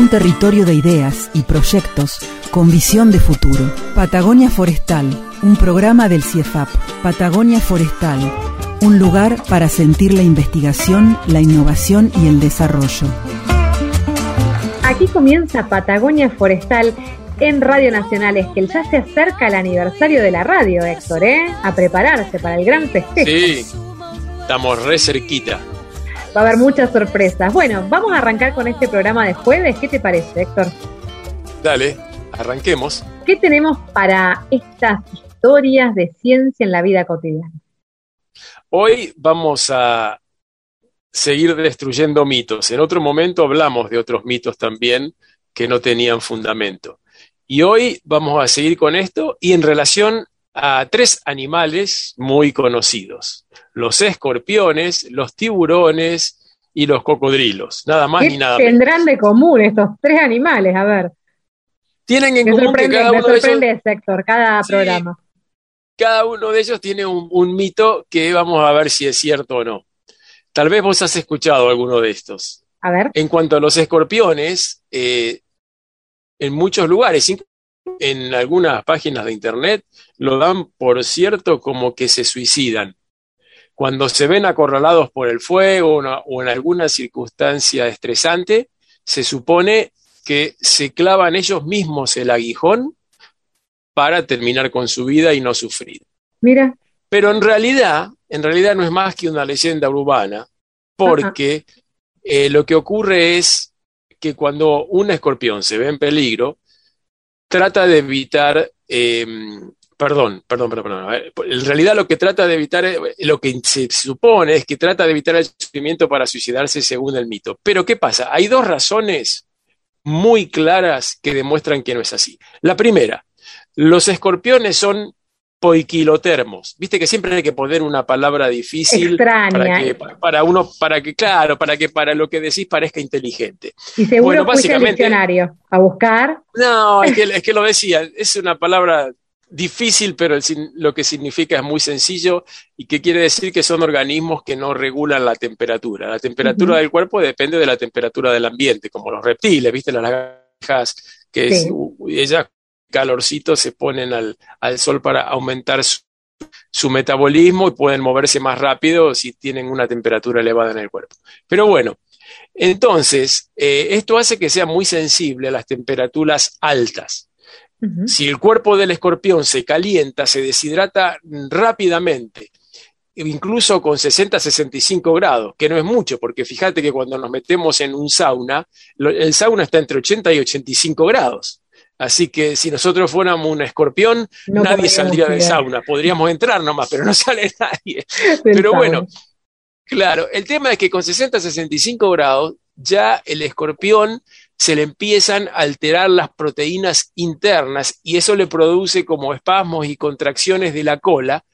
Un territorio de ideas y proyectos con visión de futuro. Patagonia Forestal, un programa del CIEFAP. Patagonia Forestal, un lugar para sentir la investigación, la innovación y el desarrollo. Aquí comienza Patagonia Forestal en Radio Nacional. Es que ya se acerca el aniversario de la radio, Héctor, ¿eh? A prepararse para el gran festejo. Sí, estamos re cerquita. Va a haber muchas sorpresas. Bueno, vamos a arrancar con este programa de jueves. ¿Qué te parece, Héctor? Dale, arranquemos. ¿Qué tenemos para estas historias de ciencia en la vida cotidiana? Hoy vamos a seguir destruyendo mitos. En otro momento hablamos de otros mitos también que no tenían fundamento. Y hoy vamos a seguir con esto y en relación a tres animales muy conocidos. Los escorpiones, los tiburones y los cocodrilos. Nada más ¿Qué ni nada menos. tendrán de común estos tres animales? A ver, Tienen en me común que sorprende, cada me uno de ellos sorprende, Héctor, cada Sí. programa. cada uno de ellos tiene un, un mito que vamos a ver si es cierto o no. Tal vez vos has escuchado alguno de estos. A ver, En cuanto a los escorpiones, eh, en muchos lugares, en algunas páginas de internet, lo dan por cierto como que se suicidan. Cuando se ven acorralados por el fuego o, en alguna circunstancia estresante, se supone que se clavan ellos mismos el aguijón para terminar con su vida y no sufrir. mira, Pero en realidad, en realidad no es más que una leyenda urbana, porque eh, lo que ocurre es que cuando un escorpión se ve en peligro, trata de evitar, eh, perdón, perdón, perdón, perdón, en realidad lo que trata de evitar, eh, lo que se supone es que trata de evitar el sufrimiento para suicidarse según el mito. Pero ¿qué pasa? Hay dos razones muy claras que demuestran que no es así. La primera, los escorpiones son poiquilotermos. Viste que siempre hay que poner una palabra difícil para que para uno, para que, claro, para que para lo que decís parezca inteligente. Y seguro bueno, básicamente- diccionario a buscar. No, es que, es que lo decía, es una palabra difícil, pero el lo que significa es muy sencillo y que quiere decir que son organismos que no regulan la temperatura. La temperatura del cuerpo depende de la temperatura del ambiente, como los reptiles, ¿viste? Las lagartijas, que Sí. es- ellas calorcito se ponen al, al sol para aumentar su, su metabolismo y pueden moverse más rápido si tienen una temperatura elevada en el cuerpo. Pero bueno, entonces, eh, esto hace que sea muy sensible a las temperaturas altas. Si el cuerpo del escorpión se calienta, se deshidrata rápidamente, incluso con 60-65 grados, que no es mucho, porque fíjate que cuando nos metemos en un sauna, lo- el sauna está entre 80 y 85 grados. Así que si nosotros fuéramos un escorpión, No nadie saldría del sauna. Podríamos entrar nomás, pero no sale nadie. Pero bueno. Claro, el tema es que con 60-65 grados ya el escorpión se le empiezan a alterar las proteínas internas y eso le produce como espasmos y contracciones de la cola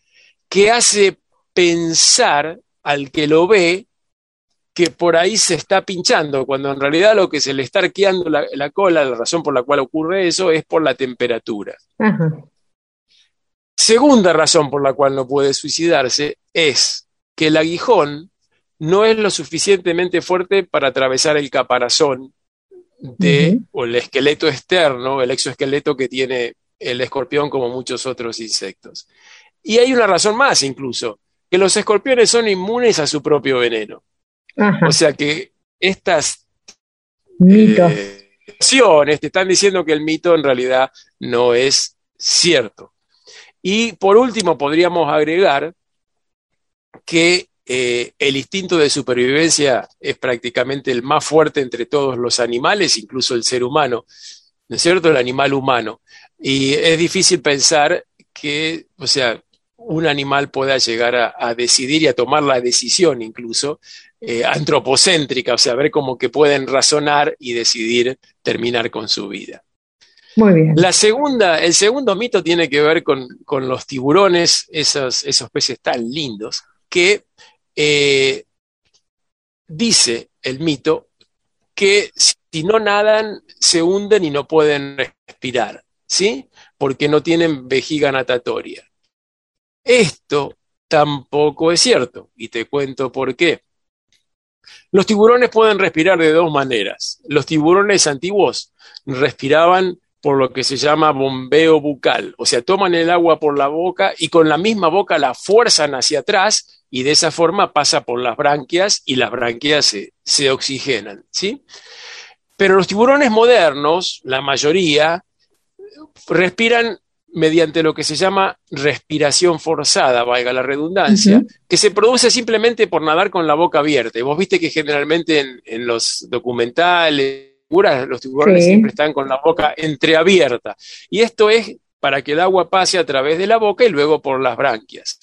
que hace pensar al que lo ve que por ahí se está pinchando, cuando en realidad lo que se le está arqueando la, la cola, la razón por la cual ocurre eso es por la temperatura. Ajá. Segunda razón por la cual no puede suicidarse es que el aguijón no es lo suficientemente fuerte para atravesar el caparazón de, o el esqueleto externo, el exoesqueleto que tiene el escorpión como muchos otros insectos. Y hay una razón más incluso, que los escorpiones son inmunes a su propio veneno. Ajá. O sea que estas Mitos. eh, te están diciendo que el mito en realidad no es cierto. Y por último, podríamos agregar que eh, el instinto de supervivencia es prácticamente el más fuerte entre todos los animales, incluso el ser humano, ¿no es cierto? El animal humano. Y es difícil pensar que, o sea, un animal pueda llegar a, decidir y a tomar la decisión incluso eh, antropocéntrica, o sea, ver cómo que pueden razonar y decidir terminar con su vida. Muy bien. La segunda, el segundo mito tiene que ver con, los tiburones, esos, esos, peces tan lindos, que eh, dice el mito que si no nadan se hunden y no pueden respirar, ¿sí? Porque no tienen vejiga natatoria. Esto tampoco es cierto, y te cuento por qué. Los tiburones pueden respirar de dos maneras. Los tiburones antiguos respiraban por lo que se llama bombeo bucal, o sea, toman el agua por la boca y con la misma boca la fuerzan hacia atrás y de esa forma pasa por las branquias y las branquias se, oxigenan, ¿sí? Pero los tiburones modernos, la mayoría, respiran mediante lo que se llama respiración forzada, valga la redundancia, que se produce simplemente por nadar con la boca abierta. Y vos viste que generalmente en, los documentales, los tiburones siempre están con la boca entreabierta. Y esto es para que el agua pase a través de la boca y luego por las branquias.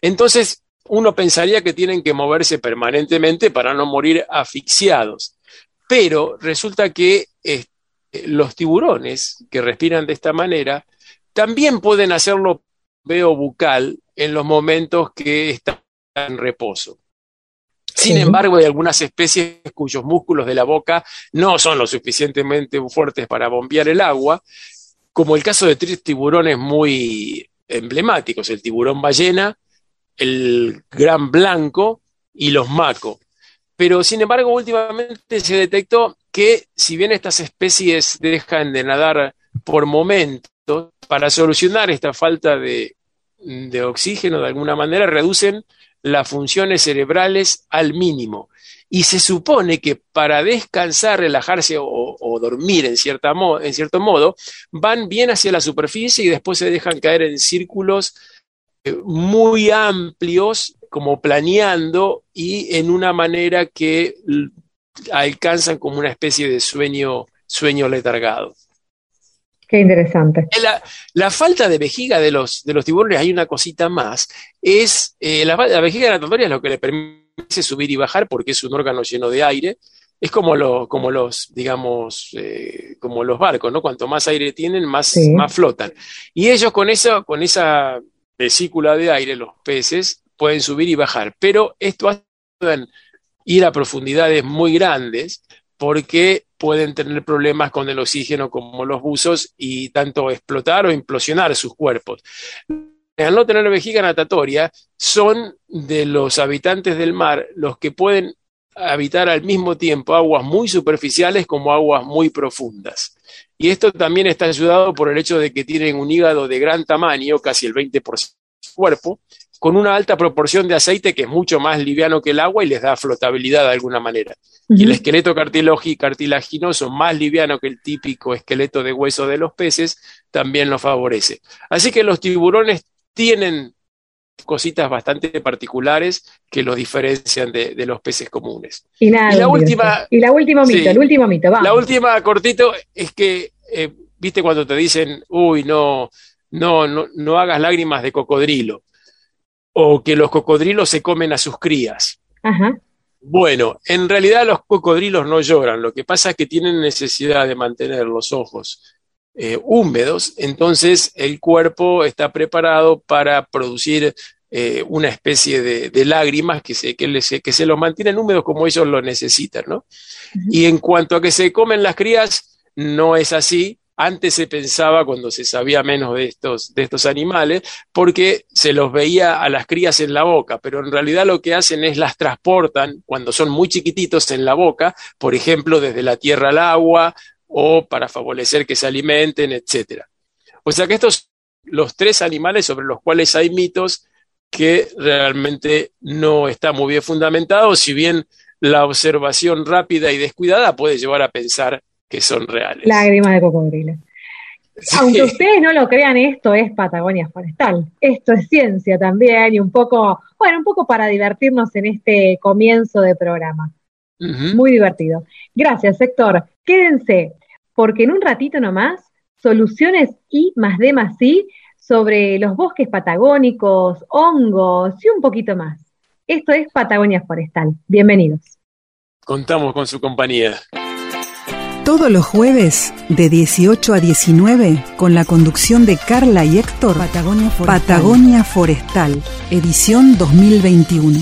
Entonces, uno pensaría que tienen que moverse permanentemente para no morir asfixiados. Pero resulta que eh, los tiburones que respiran de esta manera también pueden hacerlo veo bucal en los momentos que están en reposo. Sin embargo, hay algunas especies cuyos músculos de la boca no son lo suficientemente fuertes para bombear el agua, como el caso de tres tiburones muy emblemáticos, el tiburón ballena, el gran blanco y los maco. Pero sin embargo, últimamente se detectó que si bien estas especies dejan de nadar por momentos, para solucionar esta falta de, oxígeno de alguna manera, reducen las funciones cerebrales al mínimo. Y se supone que para descansar, relajarse o, dormir en, cierta en cierto modo, van bien hacia la superficie y después se dejan caer en círculos eh, muy amplios, como planeando y en una manera que alcanzan como una especie de sueño, sueño letargado. Qué interesante. La, falta de vejiga de los, de los tiburones, hay una cosita más, es eh, la, vejiga natatoria es lo que le permite subir y bajar porque es un órgano lleno de aire. Es como, lo, como los, digamos, eh, como los barcos, ¿no? Cuanto más aire tienen, más, más flotan. Y ellos con, eso, con esa vesícula de aire, los peces, pueden subir y bajar. Pero esto hace ir a profundidades muy grandes porque pueden tener problemas con el oxígeno como los buzos y tanto explotar o implosionar sus cuerpos. Al no tener vejiga natatoria, son de los habitantes del mar los que pueden habitar al mismo tiempo aguas muy superficiales como aguas muy profundas. Y esto también está ayudado por el hecho de que tienen un hígado de gran tamaño, casi el 20% del cuerpo, con una alta proporción de aceite que es mucho más liviano que el agua y les da flotabilidad de alguna manera. Y el esqueleto cartilaginoso, más liviano que el típico esqueleto de hueso de los peces, también lo favorece. Así que los tiburones tienen cositas bastante particulares que los diferencian de, los peces comunes. Y, la última, y la última mito, el último mito, La última cortito es que, eh, viste cuando te dicen, uy, no, no, no, no hagas lágrimas de cocodrilo o que los cocodrilos se comen a sus crías. Bueno, en realidad los cocodrilos no lloran, lo que pasa es que tienen necesidad de mantener los ojos eh, húmedos, entonces el cuerpo está preparado para producir eh, una especie de, lágrimas que se, que, que se los mantienen húmedos como ellos lo necesitan, ¿no? Y en cuanto a que se comen las crías, no es así, antes se pensaba, cuando se sabía menos de estos, de estos animales, porque se los veía a las crías en la boca, pero en realidad lo que hacen es las transportan cuando son muy chiquititos en la boca, por ejemplo, desde la tierra al agua o para favorecer que se alimenten, etc. O sea que estos los tres animales sobre los cuales hay mitos que realmente no están muy bien fundamentados, si bien la observación rápida y descuidada puede llevar a pensar que son reales. Lágrimas de cocodrilo. Aunque ustedes no lo crean, esto es Patagonia Forestal. Esto es ciencia también y un poco, bueno, un poco para divertirnos en este comienzo de programa. Muy divertido. Gracias, Héctor. Quédense, porque en un ratito nomás, soluciones I más D más I sobre los bosques patagónicos, hongos y un poquito más. Esto es Patagonia Forestal. Bienvenidos. Contamos con su compañía. Todos los jueves, de 18 a 19, con la conducción de Carla y Héctor, Patagonia Forestal, Patagonia Forestal edición 2021.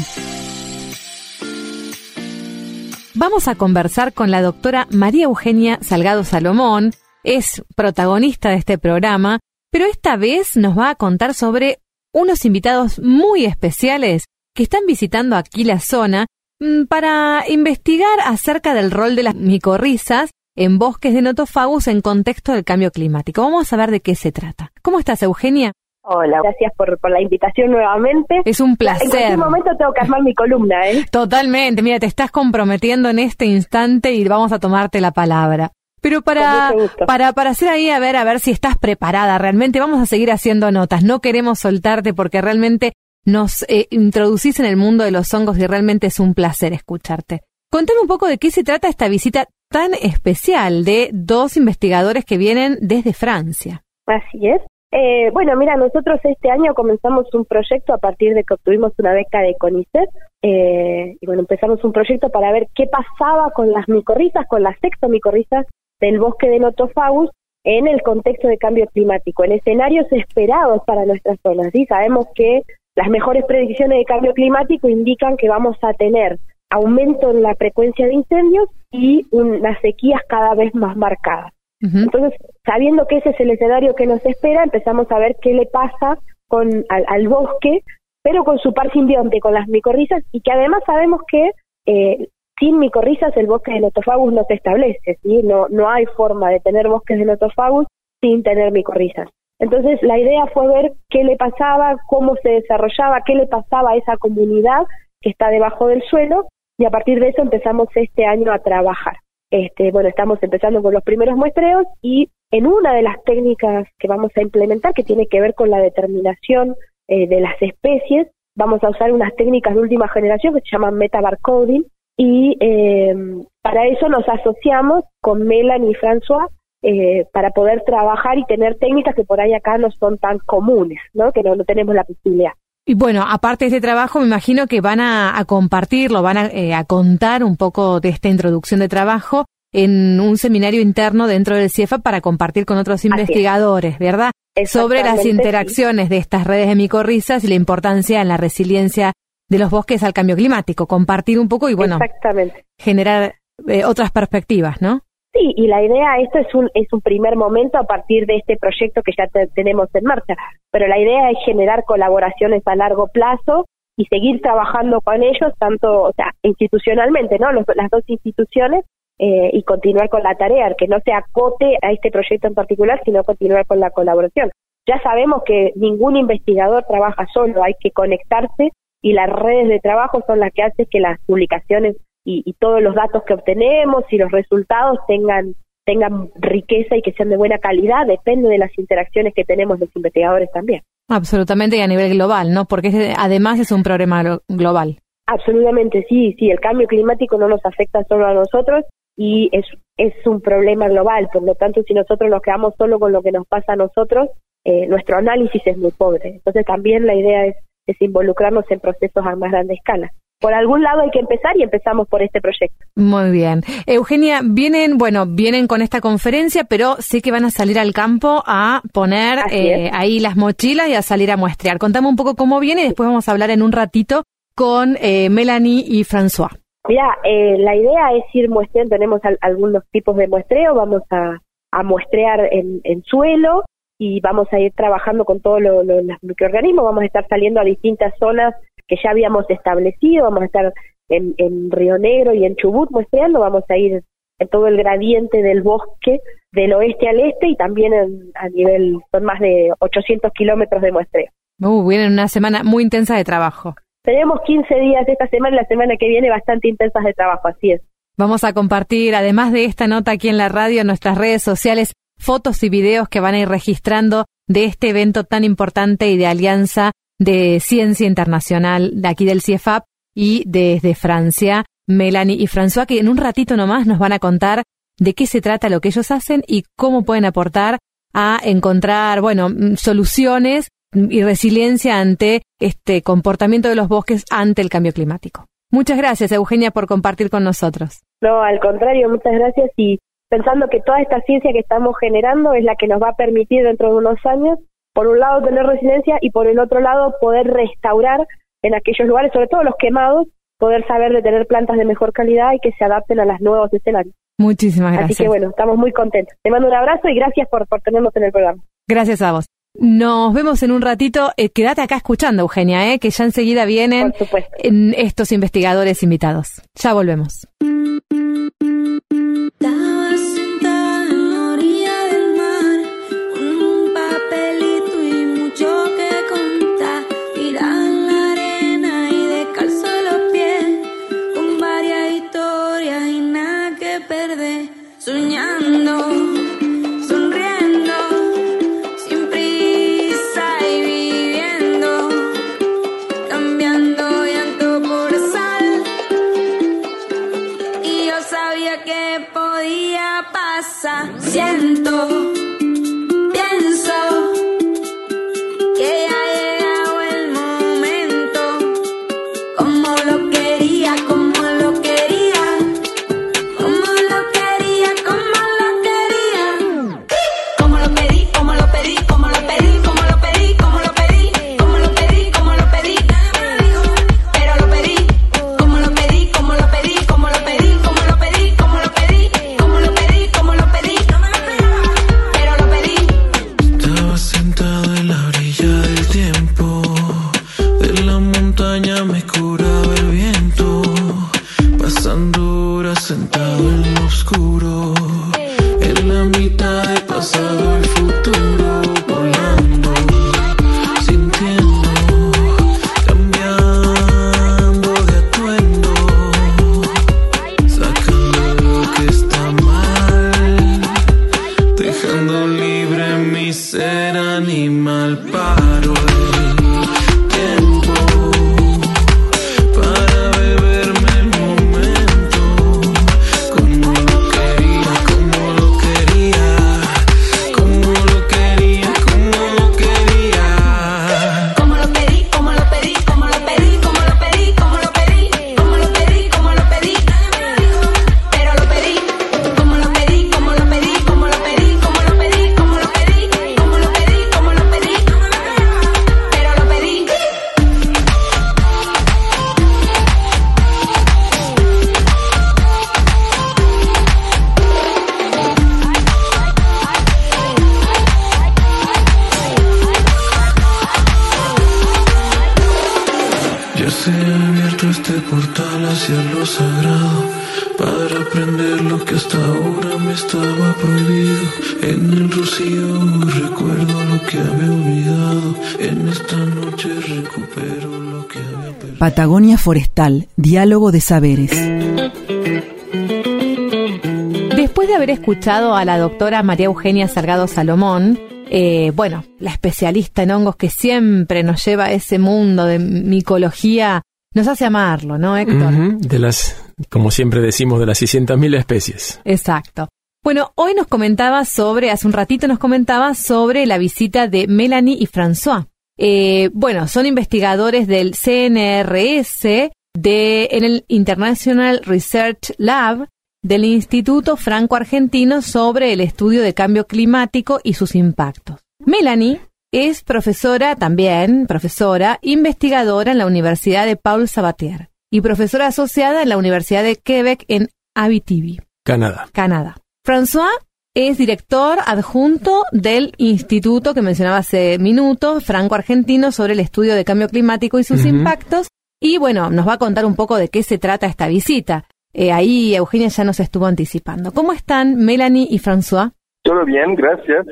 Vamos a conversar con la doctora María Eugenia Salgado Salomón, es protagonista de este programa, pero esta vez nos va a contar sobre unos invitados muy especiales que están visitando aquí la zona mm, para investigar acerca del rol de las micorrizas en bosques de notofagus en contexto del cambio climático. Vamos a ver de qué se trata. ¿Cómo estás, Eugenia? Hola, gracias por, la invitación nuevamente. Es un placer. En cualquier momento tengo que armar mi columna, ¿eh? Totalmente. Mira, te estás comprometiendo en este instante y vamos a tomarte la palabra. Pero para, para, para hacer ahí, a ver, a ver si estás preparada realmente, vamos a seguir haciendo notas. No queremos soltarte porque realmente nos eh, introducís en el mundo de los hongos y realmente es un placer escucharte. Contame un poco de qué se trata esta visita tan especial de dos investigadores que vienen desde Francia. Así es. Eh, bueno, mira, nosotros este año comenzamos un proyecto a partir de que obtuvimos una beca de CONICET. Eh, y bueno, empezamos un proyecto para ver qué pasaba con las micorrizas, con las sextomicorrizas del bosque de Notofagus en el contexto de cambio climático, en escenarios esperados para nuestras zonas. ¿sí? Sabemos que las mejores predicciones de cambio climático indican que vamos a tener aumento en la frecuencia de incendios y unas sequías cada vez más marcadas. Entonces, sabiendo que ese es el escenario que nos espera, empezamos a ver qué le pasa con al, bosque, pero con su par simbionte, con las micorrizas, y que además sabemos que eh, sin micorrizas el bosque de Notofagus no se establece, ¿sí? No, no hay forma de tener bosques de Notofagus sin tener micorrizas. Entonces, la idea fue ver qué le pasaba, cómo se desarrollaba, qué le pasaba a esa comunidad que está debajo del suelo, y a partir de eso empezamos este año a trabajar. Este, bueno, estamos empezando con los primeros muestreos y en una de las técnicas que vamos a implementar, que tiene que ver con la determinación eh, de las especies, vamos a usar unas técnicas de última generación que se llaman metabarcoding y eh, para eso nos asociamos con Melanie y François eh, para poder trabajar y tener técnicas que por ahí acá no son tan comunes, ¿no? que no, no tenemos la posibilidad. Y bueno, aparte de este trabajo, me imagino que van a, compartirlo, van eh, a, contar un poco de esta introducción de trabajo en un seminario interno dentro del CIEFA para compartir con otros investigadores, ¿verdad? Sobre las interacciones de estas redes de micorrizas y la importancia en la resiliencia de los bosques al cambio climático. Compartir un poco y, bueno, generar eh, otras perspectivas, ¿no? Sí, y la idea, esto es un, es un primer momento a partir de este proyecto que ya tenemos en marcha, pero la idea es generar colaboraciones a largo plazo y seguir trabajando con ellos, tanto, o sea, institucionalmente, ¿no? las dos instituciones, eh, y continuar con la tarea, que no se acote a este proyecto en particular, sino continuar con la colaboración. Ya sabemos que ningún investigador trabaja solo, hay que conectarse y las redes de trabajo son las que hacen que las publicaciones y, todos los datos que obtenemos y los resultados tengan tengan riqueza y que sean de buena calidad, depende de las interacciones que tenemos los investigadores también. Absolutamente, y a nivel global, ¿no? Porque además es un problema global. Absolutamente, sí, sí, el cambio climático no nos afecta solo a nosotros y es, es un problema global, por lo tanto, si nosotros nos quedamos solo con lo que nos pasa a nosotros, eh, nuestro análisis es muy pobre. Entonces también la idea es, es involucrarnos en procesos a más grande escala por algún lado hay que empezar y empezamos por este proyecto. Muy bien. Eugenia, vienen, bueno, vienen con esta conferencia, pero sé que van a salir al campo a poner eh, ahí las mochilas y a salir a muestrear. Contame un poco cómo viene y después vamos a hablar en un ratito con eh, Melanie y François. Mira, eh, la idea es ir muestreando, tenemos algunos tipos de muestreo, vamos a, muestrear en, suelo y vamos a ir trabajando con todos los microorganismos, vamos a estar saliendo a distintas zonas que ya habíamos establecido, vamos a estar en, en Río Negro y en Chubut muestreando, vamos a ir en todo el gradiente del bosque del oeste al este y también a nivel, son más de 800 kilómetros de muestreo. Uh, viene una semana muy intensa de trabajo. Tenemos 15 días de esta semana y la semana que viene bastante intensas de trabajo, así es. Vamos a compartir, además de esta nota aquí en la radio, en nuestras redes sociales, fotos y videos que van a ir registrando de este evento tan importante y de alianza de Ciencia Internacional de aquí del CIEFAP y desde Francia, Melanie y François, que en un ratito nomás nos van a contar de qué se trata lo que ellos hacen y cómo pueden aportar a encontrar, bueno, mm, soluciones y resiliencia ante este comportamiento de los bosques ante el cambio climático. Muchas gracias, Eugenia, por compartir con nosotros. No, al contrario, muchas gracias y pensando que toda esta ciencia que estamos generando es la que nos va a permitir dentro de unos años, por un lado, tener resiliencia y por el otro lado, poder restaurar en aquellos lugares, sobre todo los quemados, poder saber de tener plantas de mejor calidad y que se adapten a los nuevos escenarios. Muchísimas gracias. Así que bueno, estamos muy contentos. Te mando un abrazo y gracias por, por tenernos en el programa. Gracias a vos. Nos vemos en un ratito. Eh, quédate acá escuchando, Eugenia, eh, que ya enseguida vienen en estos investigadores invitados. Ya volvemos. Patagonia Forestal, Diálogo de Saberes. Después de haber escuchado a la doctora María Eugenia Salgado Salomón, eh, bueno, la especialista en hongos que siempre nos lleva a ese mundo de micología, nos hace amarlo, ¿no, Héctor? de las, como siempre decimos, de las 600.000 especies. Exacto. Bueno, hoy nos comentaba sobre, hace un ratito nos comentaba sobre la visita de Melanie y François. Eh, bueno, son investigadores del CNRS de, en el International Research Lab del Instituto Franco Argentino sobre el estudio de cambio climático y sus impactos. Melanie es profesora también, profesora, investigadora en la Universidad de Paul Sabatier y profesora asociada en la Universidad de Quebec en Abitibi, Canadá. Canadá. François es director adjunto del instituto que mencionaba hace minutos, franco-argentino, sobre el estudio de cambio climático y sus impactos. Y bueno, nos va a contar un poco de qué se trata esta visita. Eh, ahí Eugenia ya nos estuvo anticipando. ¿Cómo están Melanie y François? Todo bien, gracias.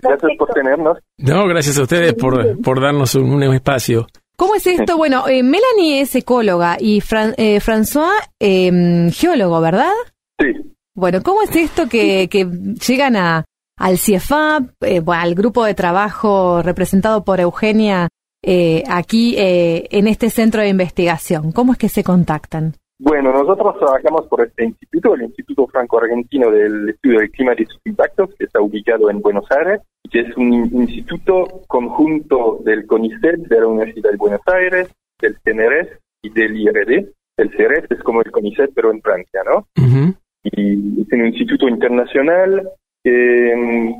Gracias por tenernos. No, gracias a ustedes por, por darnos un, espacio. ¿Cómo es esto? Bueno, eh, Melanie es ecóloga y eh, François em, geólogo, ¿verdad? Sí. Bueno, ¿cómo es esto que, llegan a, al CIEFAP, eh, al grupo de trabajo representado por Eugenia eh, aquí eh, en este centro de investigación? ¿Cómo es que se contactan? Bueno, nosotros trabajamos por este instituto, el Instituto Franco-Argentino del Estudio del Clima y sus Impactos, que está ubicado en Buenos Aires, y que es un instituto conjunto del CONICET, de la Universidad de Buenos Aires, del CNRS y del IRD. El CNRS es como el CONICET, pero en Francia, ¿no? Y es un instituto internacional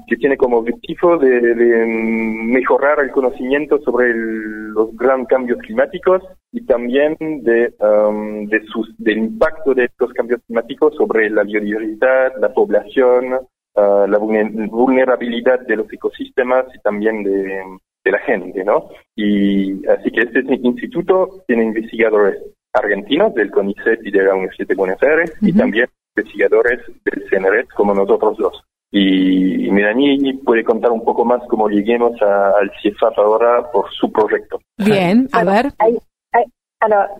que, tiene como objetivo de, mejorar el conocimiento sobre los grandes cambios climáticos y también de, um, de sus, del impacto de estos cambios climáticos sobre la biodiversidad, la población, uh, la vulnerabilidad de los ecosistemas y también de, la gente, ¿no? Y así que este instituto tiene investigadores argentinos del CONICET y de la Universidad de Buenos Aires y también investigadores del CNRET como nosotros dos. Y Melanie puede contar un poco más cómo lleguemos al CIEFAP ahora por su proyecto. Bien, a ver.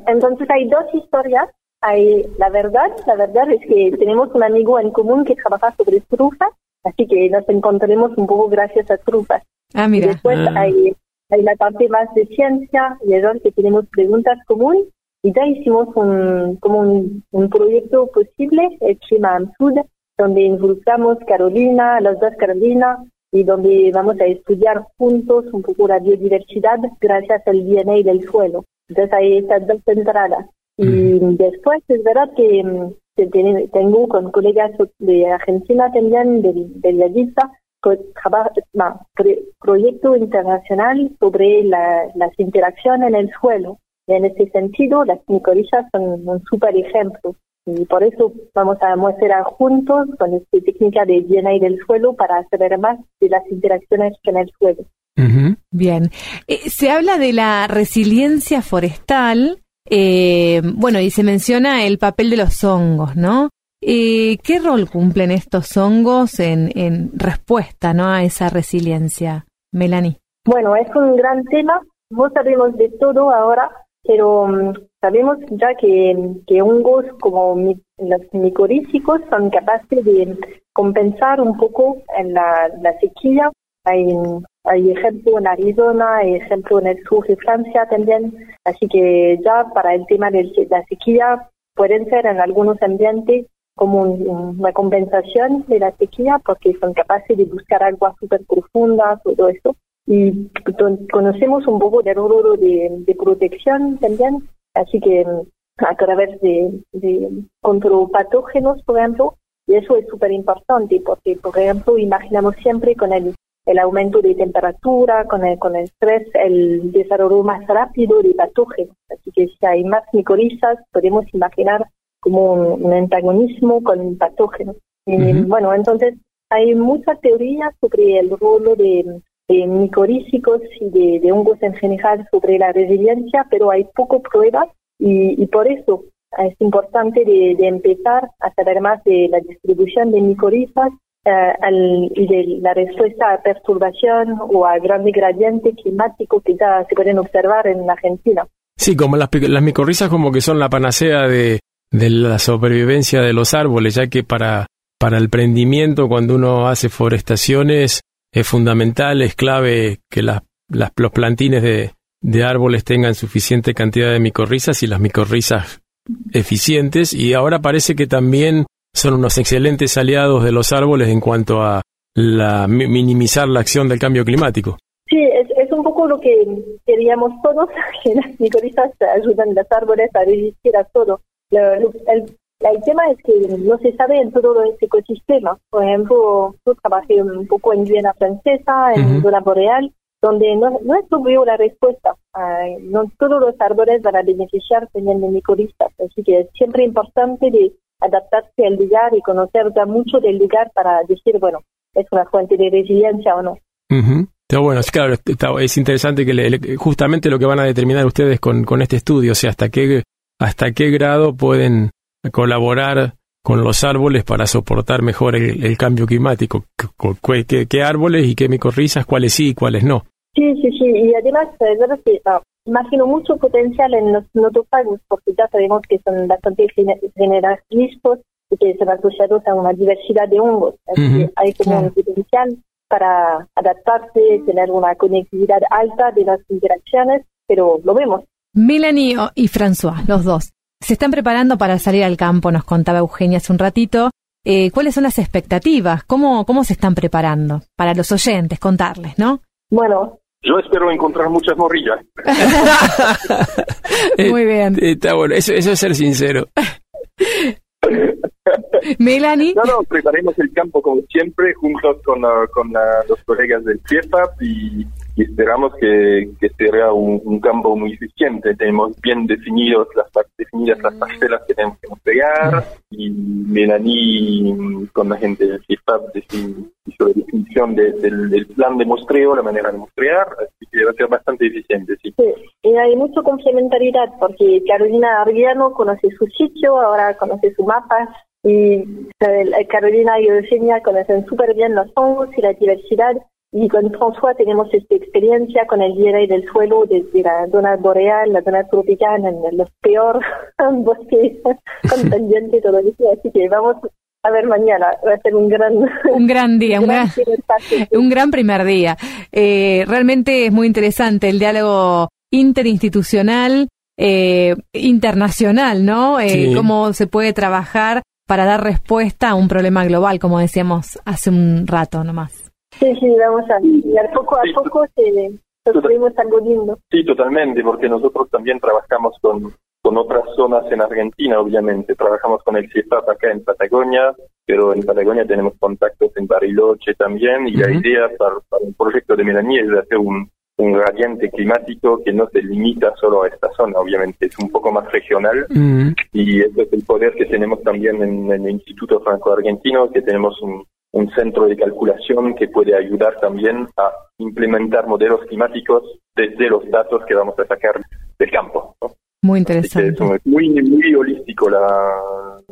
entonces hay dos historias. Hay la verdad, la verdad es que tenemos un amigo en común que trabaja sobre trufas, así que nos encontraremos un poco gracias a trufas. Ah, mira. Y después ah. hay, hay la parte más de ciencia y es que tenemos preguntas comunes y ya hicimos un, como un, un proyecto posible, el Clima Amsud, donde involucramos Carolina, las dos Carolinas, y donde vamos a estudiar juntos un poco la biodiversidad gracias al DNA del suelo. Entonces hay estas dos entradas. Y después es verdad que, mm, tengo con colegas de Argentina también, de, de la lista, proyecto internacional sobre las interacciones en el suelo. Y en ese sentido, las micorillas son un super ejemplo y por eso vamos a mostrar juntos con esta técnica de DNA del suelo para saber más de las interacciones que en el suelo. Bien. Eh, se habla de la resiliencia forestal, eh, bueno, y se menciona el papel de los hongos, ¿no? Eh, ¿Qué rol cumplen estos hongos en, en respuesta ¿no? a esa resiliencia, Melanie? Bueno, es un gran tema. No sabemos de todo ahora, pero mm, sabemos ya que, hongos como los micorícicos son capaces de compensar un poco en la, sequía. Hay, hay ejemplo en Arizona, hay ejemplo en el sur de Francia también. Así que ya para el tema de la sequía pueden ser en algunos ambientes como una compensación de la sequía porque son capaces de buscar agua súper profunda, todo eso y conocemos un poco del rol de, de, protección también, así que mm, a través de, de control patógenos, por ejemplo, y eso es súper importante porque, por ejemplo, imaginamos siempre con el, el aumento de temperatura, con el, con el estrés, el desarrollo más rápido de patógenos. Así que si hay más micorizas, podemos imaginar como un, antagonismo con patógenos. Y, Bueno, entonces hay muchas teorías sobre el rol de de micorícicos y de, hongos en general sobre la resiliencia, pero hay poco pruebas y, por eso es importante de, empezar a saber más de la distribución de micorizas eh, y de la respuesta a perturbación o a grandes gradiente climático que ya se pueden observar en Argentina. Sí, como las, las micorrizas como que son la panacea de, de la supervivencia de los árboles, ya que para, para el prendimiento, cuando uno hace forestaciones, es fundamental, es clave que las, los plantines de, árboles tengan suficiente cantidad de micorrizas y las micorrizas eficientes y ahora parece que también son unos excelentes aliados de los árboles en cuanto a la, minimizar la acción del cambio climático. Sí, es, un poco lo que queríamos todos, que las micorrizas ayudan a los árboles a resistir a todo. el, el tema es que no se sabe en todo ese ecosistema. Por ejemplo, yo trabajé un poco en Viena Francesa, en zona boreal, donde no, no es obvio la respuesta. no todos los árboles van a beneficiar teniendo micoristas. Así que es siempre importante de adaptarse al lugar y conocer ya mucho del lugar para decir, bueno, es una fuente de resiliencia o no. bueno, claro, es interesante que justamente lo que van a determinar ustedes con, con este estudio, o sea, hasta qué, hasta qué grado pueden colaborar con los árboles para soportar mejor el, cambio climático. ¿Qué, árboles y qué micorrizas, cuáles sí y cuáles no? Sí, sí, sí. Y además, es verdad que ah, imagino mucho potencial en los notopagos, porque ya sabemos que son bastante generalistas y que están asociados a una diversidad de hongos. hay como un potencial para adaptarse, tener una conectividad alta de las interacciones, pero lo vemos. Melanie y François, los dos. Se están preparando para salir al campo, nos contaba Eugenia hace un ratito. Eh, ¿Cuáles son las expectativas? ¿Cómo, ¿Cómo se están preparando? Para los oyentes, contarles, ¿no? Bueno, Yo espero encontrar muchas morrillas. Muy bien. Eh, Está bueno, eso, eso es ser sincero. Melanie, No, no, preparemos el campo como siempre, juntos con, con los colegas del CIEFAP y, y esperamos que, que sea un, un campo muy eficiente. Tenemos bien definidos las definidas las parcelas que tenemos que entregar y Melanie mm, con la gente del defin- hizo la definición de- del, del plan de muestreo, la manera de muestrear, así que va a ser bastante eficiente, sí. Sí, y hay mucha complementariedad porque Carolina Arguiano conoce su sitio, ahora conoce su mapa y Carolina y Eugenia conocen súper bien los hongos y la diversidad y con François tenemos esta experiencia con el DNA del suelo desde la zona boreal, la zona tropical, en los peor bosques con pendiente y todo eso, así que vamos a ver mañana, va a ser un gran, un gran día, un gran un gran primer día. Eh, realmente es muy interesante el diálogo interinstitucional, eh, internacional, ¿no? Eh, Sí. Cómo se puede trabajar para dar respuesta a un problema global, como decíamos hace un rato nomás. Sí, sí, vamos a ver. Poco a Sí, poco se construimos algo lindo. Sí, totalmente, porque nosotros también trabajamos con, con otras zonas en Argentina, obviamente. Trabajamos con el CIEPAP acá en Patagonia, pero en Patagonia tenemos contactos en Bariloche también, y la idea para, para el proyecto de Melanie es hacer un, un gradiente climático que no se limita solo a esta zona, obviamente, es un poco más regional, Mm, y ese es el poder que tenemos también en, en el Instituto Franco-Argentino, que tenemos un, un centro de calculación que puede ayudar también a implementar modelos climáticos desde los datos que vamos a sacar del campo. ¿no? Muy interesante. es muy, muy, holístico la,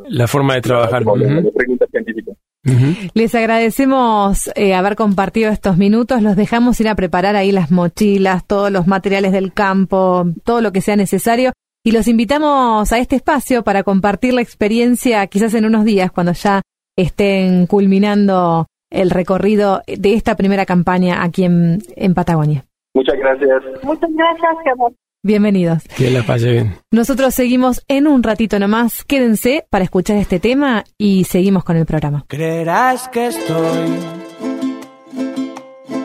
La forma de trabajar. la, la- Ujú, la pregunta científica. ujú. Les agradecemos eh, haber compartido estos minutos. Los dejamos ir a preparar ahí las mochilas, todos los materiales del campo, todo lo que sea necesario. Y los invitamos a este espacio para compartir la experiencia quizás en unos días, cuando ya estén culminando el recorrido de esta primera campaña aquí en, en Patagonia. Muchas gracias. Muchas gracias, Carlos. Bienvenidos. Que la pase bien. Nosotros seguimos en un ratito nomás. Quédense para escuchar este tema y seguimos con el programa. Creerás que estoy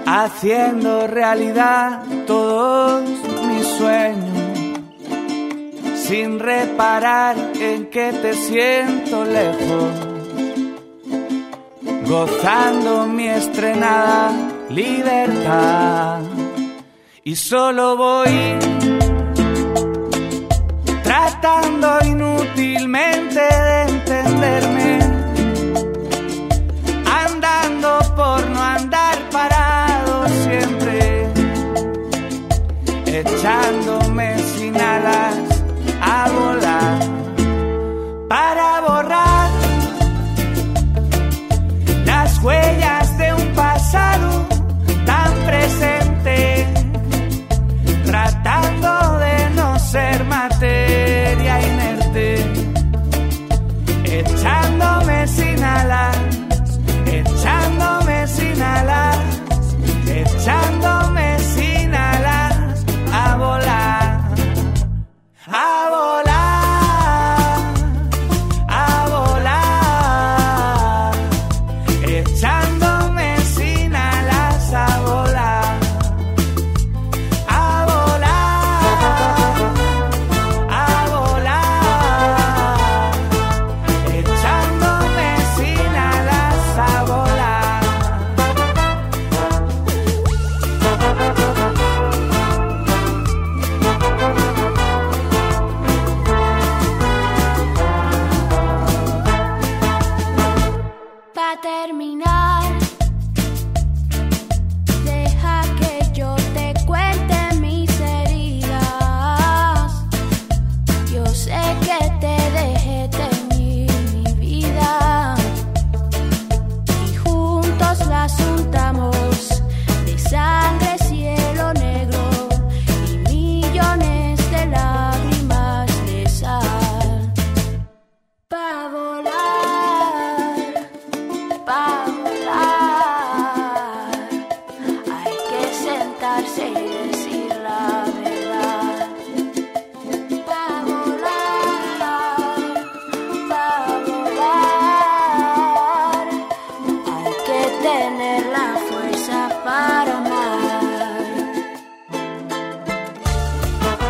haciendo realidad todos mis sueños, sin reparar en que te siento lejos, gozando mi estrenada libertad. Y solo voy tratando inútilmente de entenderme, andando por no andar parado siempre, echándome sin alas a volar para borrar huellas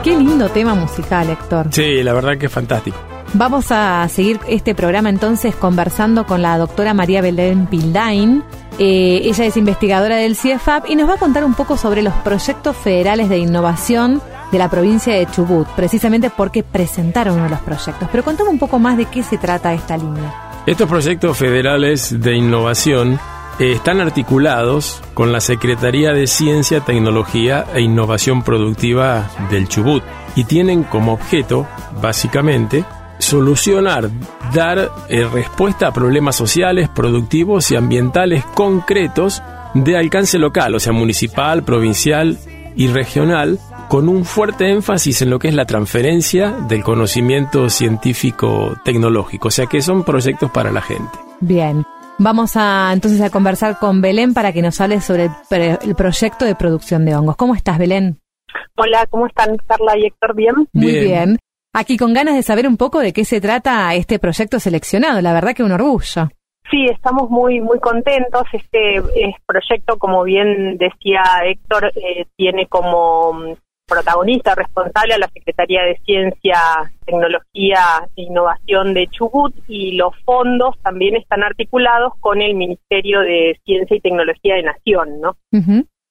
Qué lindo tema musical, Héctor. Sí, la verdad que es fantástico. Vamos a seguir este programa entonces conversando con la doctora María Belén Pildain. Eh, ella es investigadora del CIEFAP y nos va a contar un poco sobre los proyectos federales de innovación de la provincia de Chubut, precisamente porque presentaron uno de los proyectos. Pero contame un poco más de qué se trata esta línea. Estos proyectos federales de innovación están articulados con la Secretaría de Ciencia, Tecnología e Innovación Productiva del Chubut y tienen como objeto, básicamente, solucionar, dar eh, respuesta a problemas sociales, productivos y ambientales concretos de alcance local, o sea, municipal, provincial y regional, con un fuerte énfasis en lo que es la transferencia del conocimiento científico tecnológico, o sea que son proyectos para la gente. Bien. Vamos a entonces a conversar con Belén para que nos hable sobre el, el proyecto de producción de hongos. ¿Cómo estás, Belén? Hola, ¿cómo están Carla y Héctor? ¿Bien? Muy bien. Aquí con ganas de saber un poco de qué se trata este proyecto seleccionado. La verdad que un orgullo. Sí, estamos muy muy contentos. Este, este proyecto, como bien decía Héctor, eh, tiene como protagonista responsable a la Secretaría de Ciencia, Tecnología e Innovación de Chubut y los fondos también están articulados con el Ministerio de Ciencia y Tecnología de Nación, ¿no?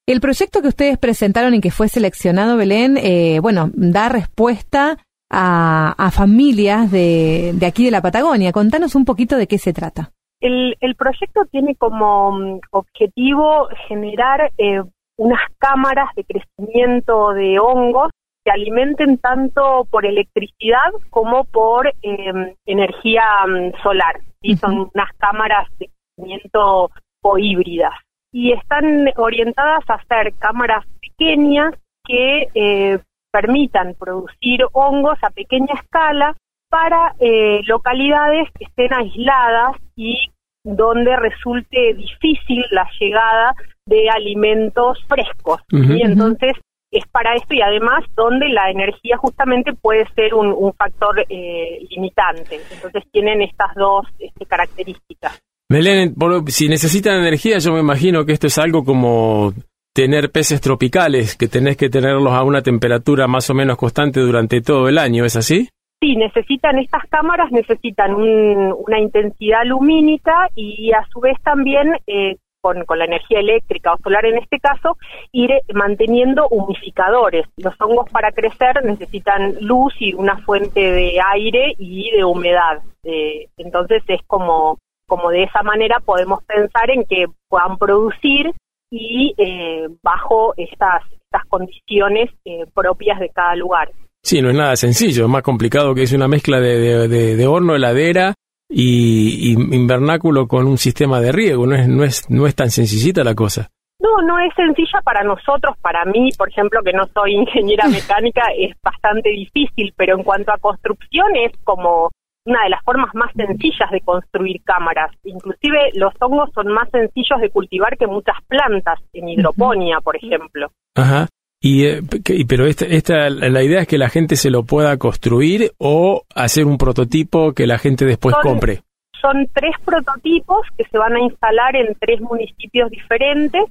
El proyecto que ustedes presentaron y que fue seleccionado, Belén, eh, bueno, da respuesta a, familias de, aquí de la Patagonia. Contanos un poquito de qué se trata. El, proyecto tiene como mm, objetivo generar eh, unas cámaras de crecimiento de hongos que alimenten tanto por electricidad como por em, energía mm, solar. y Son unas cámaras de crecimiento o híbridas. Y están orientadas a ser cámaras pequeñas que eh, permitan producir hongos a pequeña escala para eh, localidades que estén aisladas y donde resulte difícil la llegada de alimentos frescos. y entonces es para esto y además donde la energía justamente puede ser un, factor eh, limitante. Entonces tienen estas dos este, características. Melén, si necesitan energía, yo me imagino que esto es algo como tener peces tropicales, que tenés que tenerlos a una temperatura más o menos constante durante todo el año, ¿es así? Sí, necesitan estas cámaras, necesitan una intensidad lumínica y a su vez también eh, con, la energía eléctrica o solar en este caso, ir manteniendo humificadores. Los hongos para crecer necesitan luz y una fuente de aire y de humedad. Eh, entonces es como, como de esa manera podemos pensar en que puedan producir y eh, bajo estas, estas condiciones eh, propias de cada lugar. Sí, no es nada sencillo, es más complicado que es una mezcla de, de, horno, heladera y, invernáculo con un sistema de riego, no es, no, es, no es tan sencillita la cosa. No, no es sencilla para nosotros, para mí, por ejemplo, que no soy ingeniera mecánica, es bastante difícil, pero en cuanto a construcción es como una de las formas más sencillas de construir cámaras. Inclusive los hongos son más sencillos de cultivar que muchas plantas en hidroponía, por ejemplo. Ajá. Y, eh, pero esta, esta, la idea es que la gente se lo pueda construir o hacer un prototipo que la gente después compre. Son tres prototipos que se van a instalar en tres municipios diferentes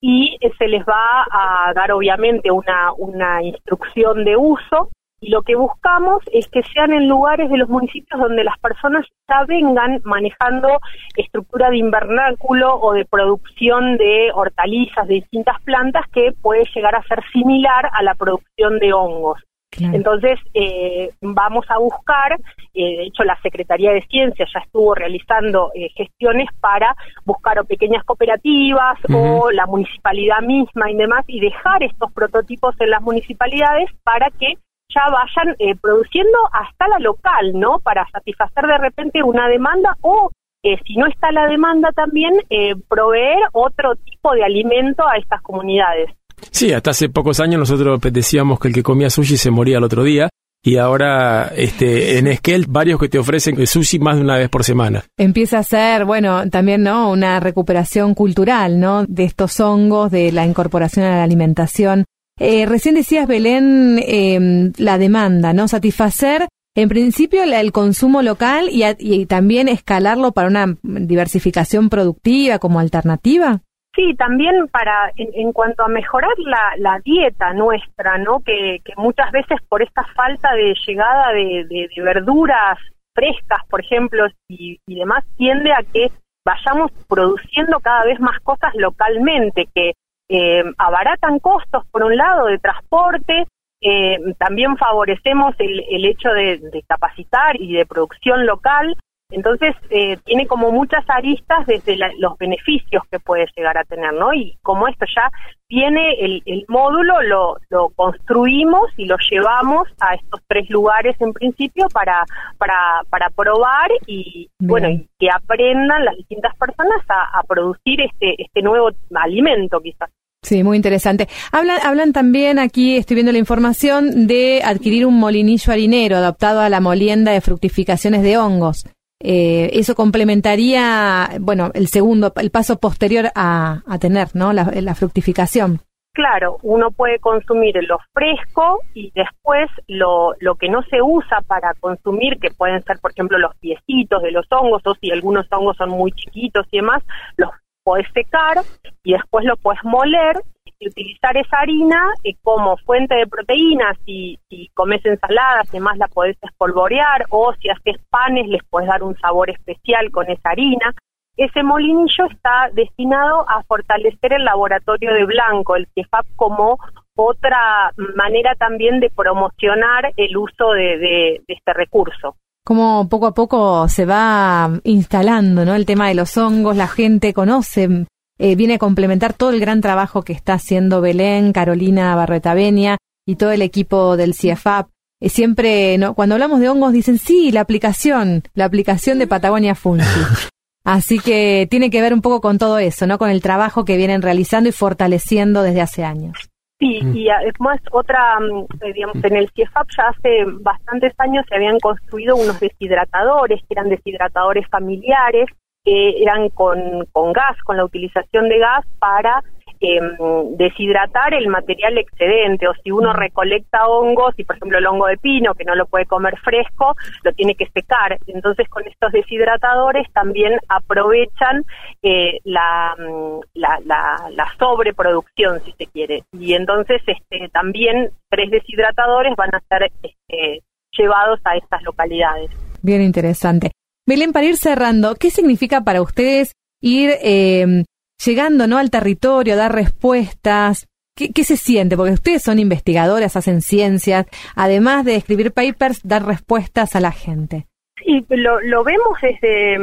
y eh, se les va a dar obviamente una, una instrucción de uso y lo que buscamos es que sean en lugares de los municipios donde las personas ya vengan manejando estructura de invernáculo o de producción de hortalizas de distintas plantas que puede llegar a ser similar a la producción de hongos. Entonces, eh, vamos a buscar, eh, de hecho la Secretaría de Ciencia ya estuvo realizando eh, gestiones para buscar o pequeñas cooperativas o la municipalidad misma y demás, y dejar estos prototipos en las municipalidades para que ya vayan eh, produciendo hasta la local, ¿no? Para satisfacer de repente una demanda o, eh, si no está la demanda también, eh, proveer otro tipo de alimento a estas comunidades. Sí, hasta hace pocos años nosotros decíamos que el que comía sushi se moría el otro día. Y ahora este, en Esquel, varios que te ofrecen sushi más de una vez por semana. Empieza a ser, bueno, también, ¿no? Una recuperación cultural, ¿no? De estos hongos, de la incorporación a la alimentación. Eh, recién decías, Belén, em, la demanda, ¿no? Satisfacer, en principio, el consumo local y, también escalarlo para una diversificación productiva como alternativa. Sí, también para, en, en cuanto a mejorar la, la dieta nuestra, ¿no? Que, muchas veces por esta falta de llegada de verduras frescas, por ejemplo, y, y, demás, tiende a que vayamos produciendo cada vez más cosas localmente, que eh, abaratan costos, por un lado, de transporte, eh, también favorecemos el, el hecho de, de, capacitar y de producción local, entonces, eh, tiene como muchas aristas desde la, los beneficios que puede llegar a tener, ¿no? Y como esto ya viene el, el módulo, lo, lo, construimos y lo llevamos a estos tres lugares en principio para, para, para probar y, Bien. bueno, y que aprendan las distintas personas a, a producir este, este nuevo alimento, quizás. Sí, muy interesante. Hablan, hablan también aquí, estoy viendo la información, de adquirir un molinillo harinero adaptado a la molienda de fructificaciones de hongos. Eh, eso complementaría, bueno, el segundo, el paso posterior a, a tener, ¿no? La, fructificación. Claro, uno puede consumir lo fresco y después lo, lo que no se usa para consumir, que pueden ser, por ejemplo, los piecitos de los hongos, o si algunos hongos son muy chiquitos y demás, los puedes secar y después lo puedes moler y utilizar esa harina eh, como fuente de proteínas. Si, si comes ensaladas, además la podés espolvorear o si haces panes, les puedes dar un sabor especial con esa harina. Ese molinillo está destinado a fortalecer el laboratorio de Blanco, el CEFAP, como otra manera también de promocionar el uso de este recurso como poco a poco se va instalando, ¿no? El tema de los hongos, la gente conoce eh, viene a complementar todo el gran trabajo que está haciendo Belén, Carolina Barretavenia y todo el equipo del CIEFAP. Eh, siempre, ¿no? cuando hablamos de hongos, dicen, sí, la aplicación, la aplicación de Patagonia Fungi. Así que tiene que ver un poco con todo eso, ¿no? Con el trabajo que vienen realizando y fortaleciendo desde hace años. Sí, mm. y además otra, mm, eh, digamos, en el CIEFAP ya hace bastantes años se habían construido unos deshidratadores, que eran deshidratadores familiares, que eran con, con gas, con la utilización de gas para eh, deshidratar el material excedente. O si uno recolecta hongos y por ejemplo el hongo de pino que no lo puede comer fresco lo tiene que secar. Entonces con estos deshidratadores también aprovechan eh, la, la, la, la, sobreproducción si se quiere. Y entonces este también tres deshidratadores van a ser este, llevados a estas localidades. Bien interesante Belén, para ir cerrando, ¿qué significa para ustedes ir eh, llegando ¿no? al territorio, dar respuestas? ¿Qué, ¿Qué, se siente? Porque ustedes son investigadoras, hacen ciencias, además de escribir papers, dar respuestas a la gente. Sí, lo, lo vemos desde,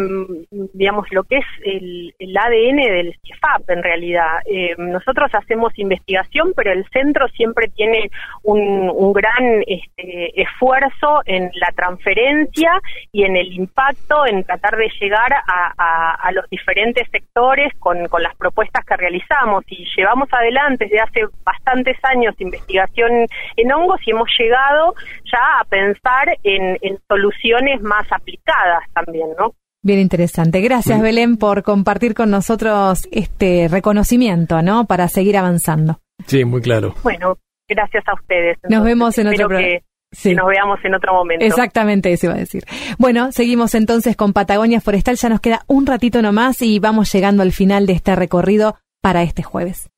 digamos, lo que es el, el ADN del CIEFAP en realidad. Eh, nosotros hacemos investigación, pero el centro siempre tiene un, un gran este, esfuerzo en la transferencia y en el impacto, en tratar de llegar a, a, a los diferentes sectores con, con, las propuestas que realizamos. Y llevamos adelante desde hace bastantes años investigación en hongos y hemos llegado ya a pensar en, en soluciones más aplicadas también, ¿no? Bien interesante. Gracias, sí. Belén, por compartir con nosotros este reconocimiento, ¿no? Para seguir avanzando. Sí, muy claro. Bueno, gracias a ustedes. Entonces, nos vemos en otro programa. Sí. Que nos veamos en otro momento. Exactamente, eso iba a decir. Bueno, seguimos entonces con Patagonia Forestal. Ya nos queda un ratito nomás y vamos llegando al final de este recorrido para este jueves.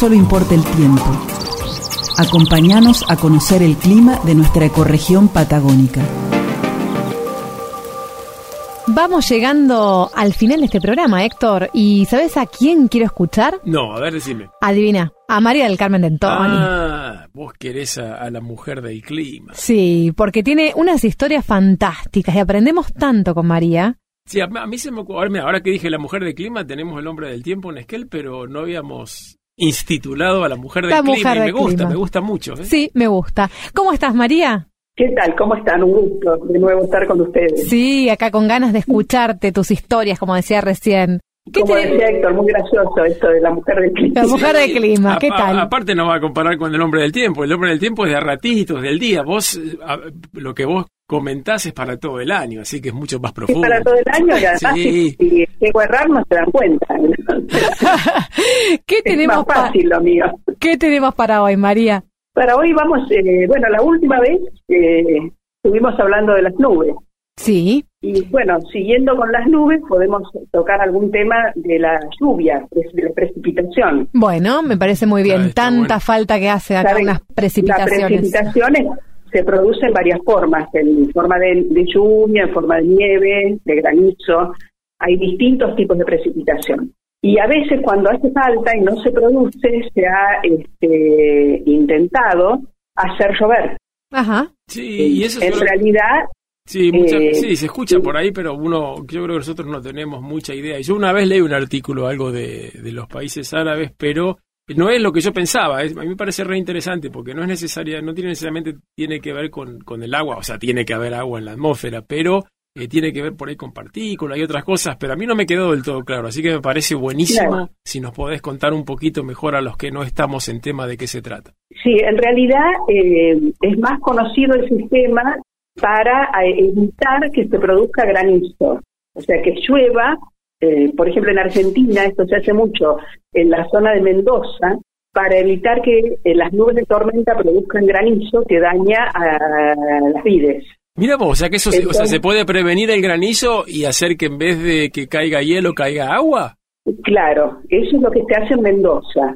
Solo importa el tiempo. Acompáñanos a conocer el clima de nuestra ecorregión patagónica. Vamos llegando al final de este programa, Héctor. ¿Y sabes a quién quiero escuchar? No, a ver, decime. Adivina, a María del Carmen de Antoni. Ah, vos querés a, a la mujer del clima. Sí, porque tiene unas historias fantásticas y aprendemos tanto con María. Sí, a, a mí se me ocurrió, ahora, ahora que dije la mujer del clima, tenemos el hombre del tiempo en Esquel, pero no habíamos institulado a la mujer del La clima mujer y me gusta, clima. me gusta mucho. ¿eh? Sí, me gusta. ¿Cómo estás, María? ¿Qué tal? ¿Cómo están? Un gusto de nuevo estar con ustedes. Sí, acá con ganas de escucharte tus historias, como decía recién. ¿Qué Como te- decía Héctor, muy gracioso esto de la mujer del clima. La mujer del clima, ¿qué A- a- tal? aparte no va a comparar con el hombre del tiempo. El hombre del tiempo es de a ratitos, del día. Vos, eh, a- lo que vos comentás es para todo el año, así que es mucho más Es profundo. para todo el año y además Sí. si, si llego a errar no se dan cuenta. ¿Qué es tenemos, más pa- fácil lo mío. ¿Qué tenemos para hoy, María? Para hoy vamos, eh, bueno, la última vez eh, estuvimos hablando de las nubes. Sí. Y bueno, siguiendo con las nubes, podemos tocar algún tema de la lluvia, de la precipitación. Bueno, me parece muy bien. Ah, Tanta bueno. falta que hace acá unas Las precipitaciones. precipitaciones se producen en varias formas, en forma de, de lluvia, en forma de nieve, de granizo. Hay distintos tipos de precipitación. Y a veces cuando hace falta y no se produce, se ha este, intentado hacer llover. Ajá. Sí, y eso es en realidad, Sí, mucha- Eh, sí, se escucha sí. por ahí, pero uno, yo creo que nosotros no tenemos mucha idea. Yo una vez leí un artículo, algo de, de los países árabes, pero no es lo que yo pensaba. Es- a mí me parece re interesante porque no es necesaria, no tiene necesariamente tiene que ver con, con el agua, o sea, tiene que haber agua en la atmósfera, pero eh, tiene que ver por ahí con partículas y otras cosas, pero a mí no me quedó del todo claro. Así que me parece buenísimo Claro. si nos podés contar un poquito mejor a los que no estamos en tema de qué se trata. sí, en realidad eh, es más conocido el sistema para eh, evitar que se produzca granizo. O sea, que llueva, eh, por ejemplo, en Argentina, esto se hace mucho en la zona de Mendoza, para evitar que eh, las nubes de tormenta produzcan granizo que daña a las vides. Mira vos, o sea que eso, se- o sea, se puede prevenir el granizo y hacer que en vez de que caiga hielo caiga agua. Claro, eso es lo que se hace en Mendoza.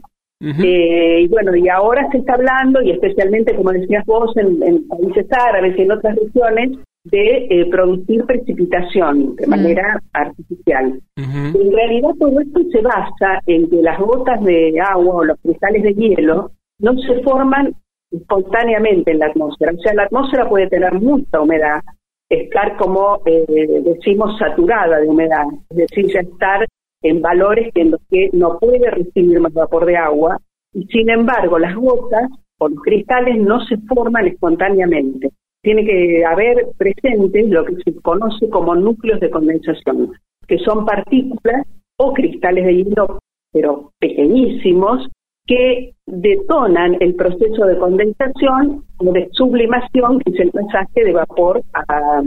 Eh, y bueno, y ahora se está hablando, y especialmente, como decías vos, en, en países árabes y en otras regiones, de eh, producir precipitación de Mm. manera artificial. En realidad todo esto se basa en que las gotas de agua o los cristales de hielo no se forman espontáneamente en la atmósfera. O sea, la atmósfera puede tener mucha humedad, estar como eh, decimos saturada de humedad, es decir, ya estar en valores en los que no puede recibir más vapor de agua y sin embargo las gotas o los cristales no se forman espontáneamente. Tiene que haber presentes lo que se conoce como núcleos de condensación, que son partículas o cristales de hielo, pero pequeñísimos, que detonan el proceso de condensación o de sublimación, que es el pasaje de vapor a,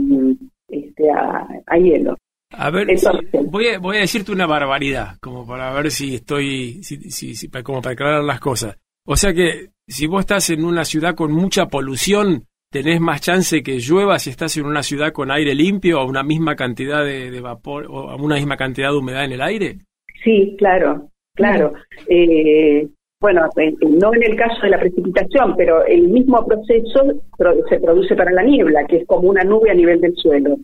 este, a, a hielo. A ver, voy, a, voy a decirte una barbaridad, como para ver si estoy, si, si, si, como para aclarar las cosas. O sea que si vos estás en una ciudad con mucha polución, tenés más chance que llueva si estás en una ciudad con aire limpio o una misma cantidad de, de vapor o una misma cantidad de humedad en el aire. Sí, claro, claro. Eh, bueno, eh, no en el caso de la precipitación, pero el mismo proceso se produce para la niebla, que es como una nube a nivel del suelo.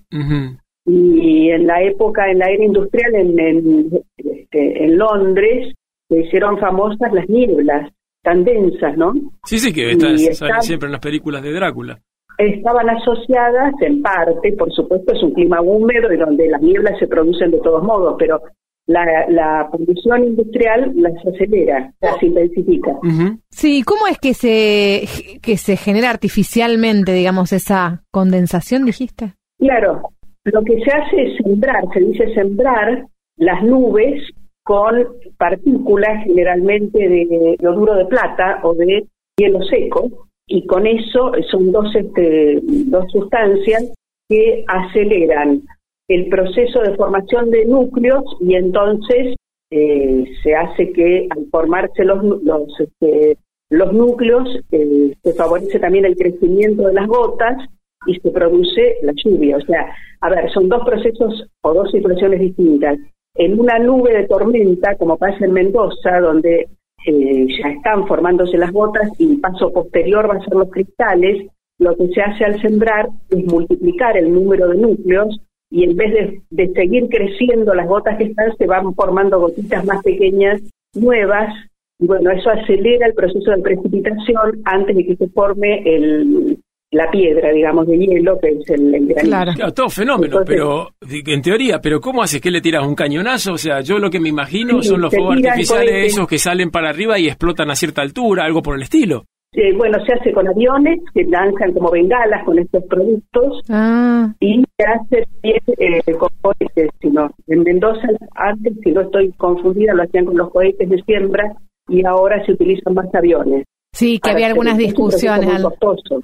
Y en la época, en la era industrial, en, en, este, en Londres, se hicieron famosas las nieblas tan densas, ¿no? Sí, sí, que están siempre en las películas de Drácula. Estaban asociadas en parte, por supuesto, es un clima húmedo y donde las nieblas se producen de todos modos, pero la, la producción industrial las acelera, las intensifica. Sí, ¿cómo es que se, que se genera artificialmente, digamos, esa condensación, dijiste? Claro, lo que se hace es sembrar, se dice sembrar las nubes con partículas generalmente de duro de plata o de hielo seco y con eso son dos, este, dos sustancias que aceleran el proceso de formación de núcleos y entonces eh, se hace que al formarse los, los, este, los núcleos eh, se favorece también el crecimiento de las gotas y se produce la lluvia. O sea, a ver, son dos procesos o dos situaciones distintas. En una nube de tormenta, como pasa en Mendoza, donde eh, ya están formándose las gotas y paso posterior va a ser los cristales, lo que se hace al sembrar es multiplicar el número de núcleos y en vez de, de, seguir creciendo las gotas que están, se van formando gotitas más pequeñas, nuevas, y bueno, eso acelera el proceso de precipitación antes de que se forme el, la piedra, digamos, de hielo, que es el, el granito. Claro. todo fenómeno, pero en teoría, pero ¿cómo haces? ¿Qué le tiras un cañonazo? O sea, yo lo que me imagino son los fuegos artificiales esos que salen para arriba y explotan a cierta altura, algo por el estilo. Eh, bueno, se hace con aviones que lanzan como bengalas con estos productos ah. y se hace eh, con cohetes. Sino, en Mendoza, antes, si no estoy confundida, lo hacían con los cohetes de siembra y ahora se utilizan más aviones. Sí, que había algunas discusiones,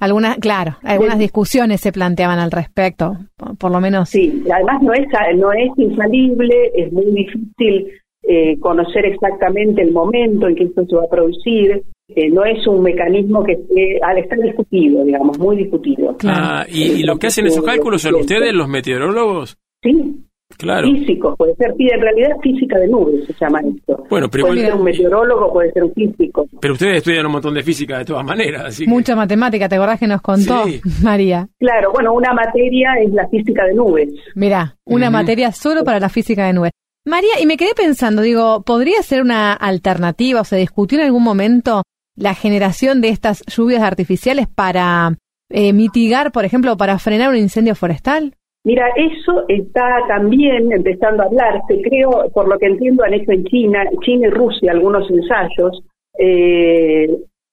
algunas, claro, algunas discusiones se planteaban al respecto, por, lo menos. Sí, además no es no es infalible, es muy difícil eh, conocer exactamente el momento en que esto se va a producir. Eh, no es un mecanismo que esté, al estar discutido, digamos, muy discutido. Ah, ¿y, lo que hacen esos cálculos son ustedes, los meteorólogos? Sí, Claro. físico, puede ser, en realidad física de nubes se llama esto. Bueno, pero puede ser un meteorólogo, puede ser un físico. Pero ustedes estudian un montón de física de todas maneras. Así Mucha matemática, ¿te acordás que nos contó María? Claro, bueno, una materia es la física de nubes. Mira, una materia solo para la física de nubes. María, y me quedé pensando, digo, ¿podría ser una alternativa o se discutió en algún momento la generación de estas lluvias artificiales para eh, mitigar, por ejemplo, para frenar un incendio forestal? Mira, eso está también empezando a hablarse. Creo, por lo que entiendo, han hecho en China, China y Rusia algunos ensayos. Eh,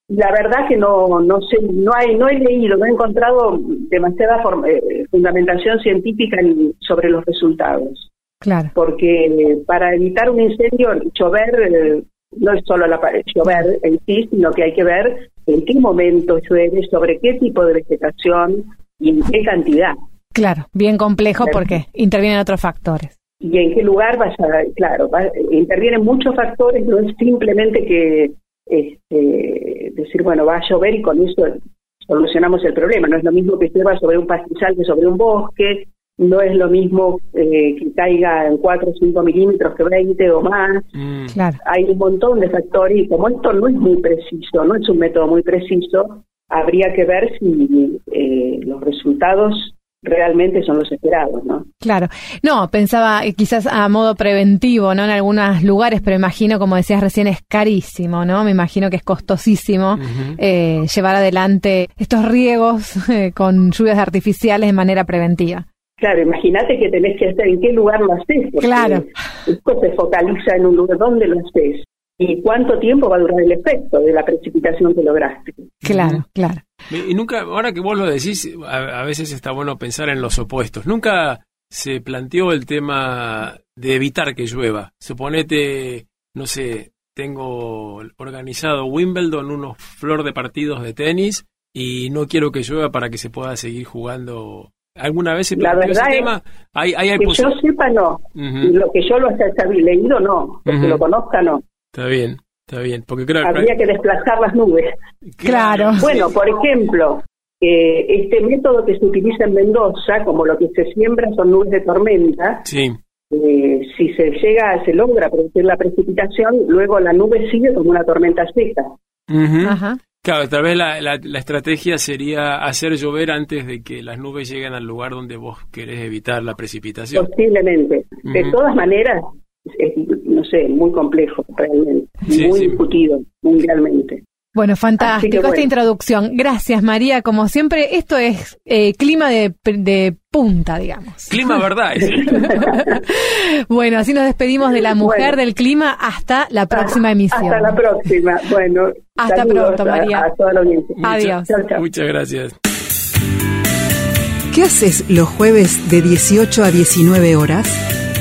la verdad que no, no sé, no hay, no he leído, no he encontrado demasiada eh, fundamentación científica sobre los resultados. Claro. Porque para evitar un incendio, llover eh, no es solo la llover en sí, sino que hay que ver en qué momento llueve, sobre qué tipo de vegetación y en qué cantidad. Claro, bien complejo porque intervienen otros factores. Y en qué lugar vas a, claro, intervienen muchos factores, no es simplemente que este, decir, bueno, va a llover y con eso solucionamos el problema. No es lo mismo que llueva sobre un pastizal que sobre un bosque, no es lo mismo eh, que caiga en 4 o 5 milímetros que 20 o más. Mm. Hay un montón de factores y como esto no es muy preciso, no es un método muy preciso, habría que ver si eh, los resultados realmente son los esperados, ¿no? Claro. No, pensaba eh, quizás a modo preventivo, ¿no? En algunos lugares, pero imagino, como decías recién, es carísimo, ¿no? Me imagino que es costosísimo eh, llevar adelante estos riegos eh, con lluvias artificiales de manera preventiva. Claro, imagínate que tenés que hacer en qué lugar lo haces. Claro. Esto se focaliza en un lugar donde lo haces y cuánto tiempo va a durar el efecto de la precipitación que lograste. Claro, claro. Y nunca, ahora que vos lo decís, a, veces está bueno pensar en los opuestos. Nunca se planteó el tema de evitar que llueva. Suponete, no sé, tengo organizado Wimbledon, unos flor de partidos de tenis y no quiero que llueva para que se pueda seguir jugando. ¿Alguna vez se La planteó ese verdad es tema? Hay, hay, hay Que yo sepa, no. Lo que yo lo haya sabido leído, no. Que Ujú. lo conozca, no. Está bien, está bien. Porque creo Habría que desplazar las nubes. Claro. Bueno, por ejemplo, eh, este método que se utiliza en Mendoza, como lo que se siembra son nubes de tormenta, Sí, eh, si se llega, se logra producir la precipitación, luego la nube sigue como una tormenta seca. Ajá. Claro, tal vez la, la, la estrategia sería hacer llover antes de que las nubes lleguen al lugar donde vos querés evitar la precipitación. Posiblemente. De todas maneras, es, no sé, muy complejo realmente, Sí, muy sí. discutido mundialmente. Bueno, fantástico esta introducción. Gracias, María. Como siempre, esto es eh, clima de, de punta, digamos. Clima verdad. Bueno, así nos despedimos de la mujer Bueno. del clima hasta la próxima emisión. Hasta la próxima. Bueno, Hasta pronto, a- María. A, toda la audiencia. Adiós. Chao, chao. Muchas gracias. ¿Qué haces los jueves de 18 a 19 horas?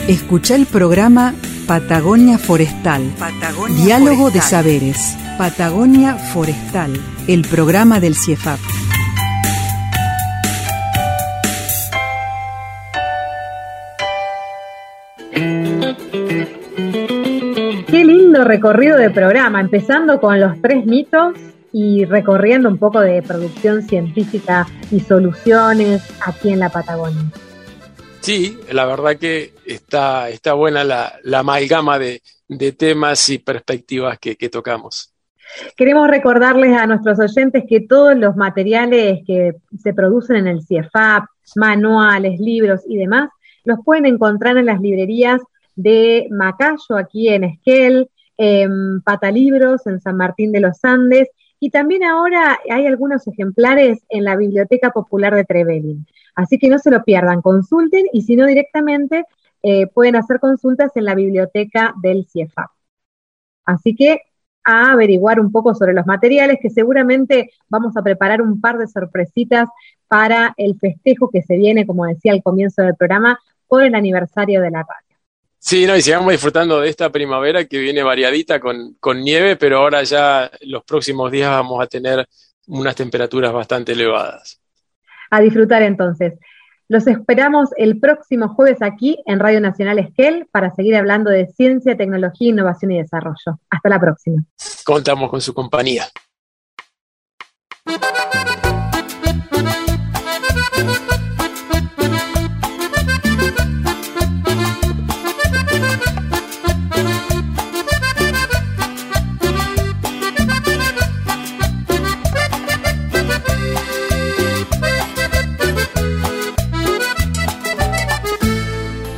Escucha el programa Patagonia Forestal. Diálogo de saberes. Patagonia Forestal, el programa del CIEFAP. Qué lindo recorrido de programa, empezando con los tres mitos y recorriendo un poco de producción científica y soluciones aquí en la Patagonia. Sí, la verdad que está, está buena la, la amalgama de, de temas y perspectivas que, que tocamos. Queremos recordarles a nuestros oyentes que todos los materiales que se producen en el CIEFAP, manuales, libros y demás, los pueden encontrar en las librerías de Macayo, aquí en Esquel, en Patalibros, en San Martín de los Andes, y también ahora hay algunos ejemplares en la Biblioteca Popular de Trevelin. Así que no se lo pierdan, consulten y si no directamente eh, pueden hacer consultas en la biblioteca del CIEFAP. Así que a averiguar un poco sobre los materiales, que seguramente vamos a preparar un par de sorpresitas para el festejo que se viene, como decía al comienzo del programa, por el aniversario de la radio. Sí, no, y sigamos disfrutando de esta primavera que viene variadita con, con nieve, pero ahora ya los próximos días vamos a tener unas temperaturas bastante elevadas. A disfrutar entonces. Los esperamos el próximo jueves aquí en Radio Nacional Esquel para seguir hablando de ciencia, tecnología, innovación y desarrollo. Hasta la próxima. Contamos con su compañía.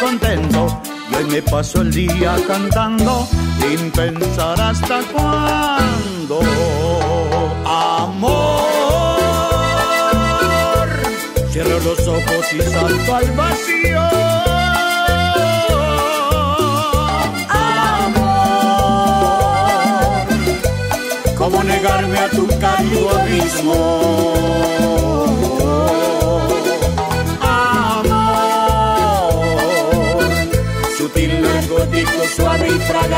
contento. Y hoy me paso el día cantando sin pensar hasta cuándo. Amor, cierro los ojos y salto al vacío. Amor, ¿cómo negarme a tu cálido abismo? Y fragante.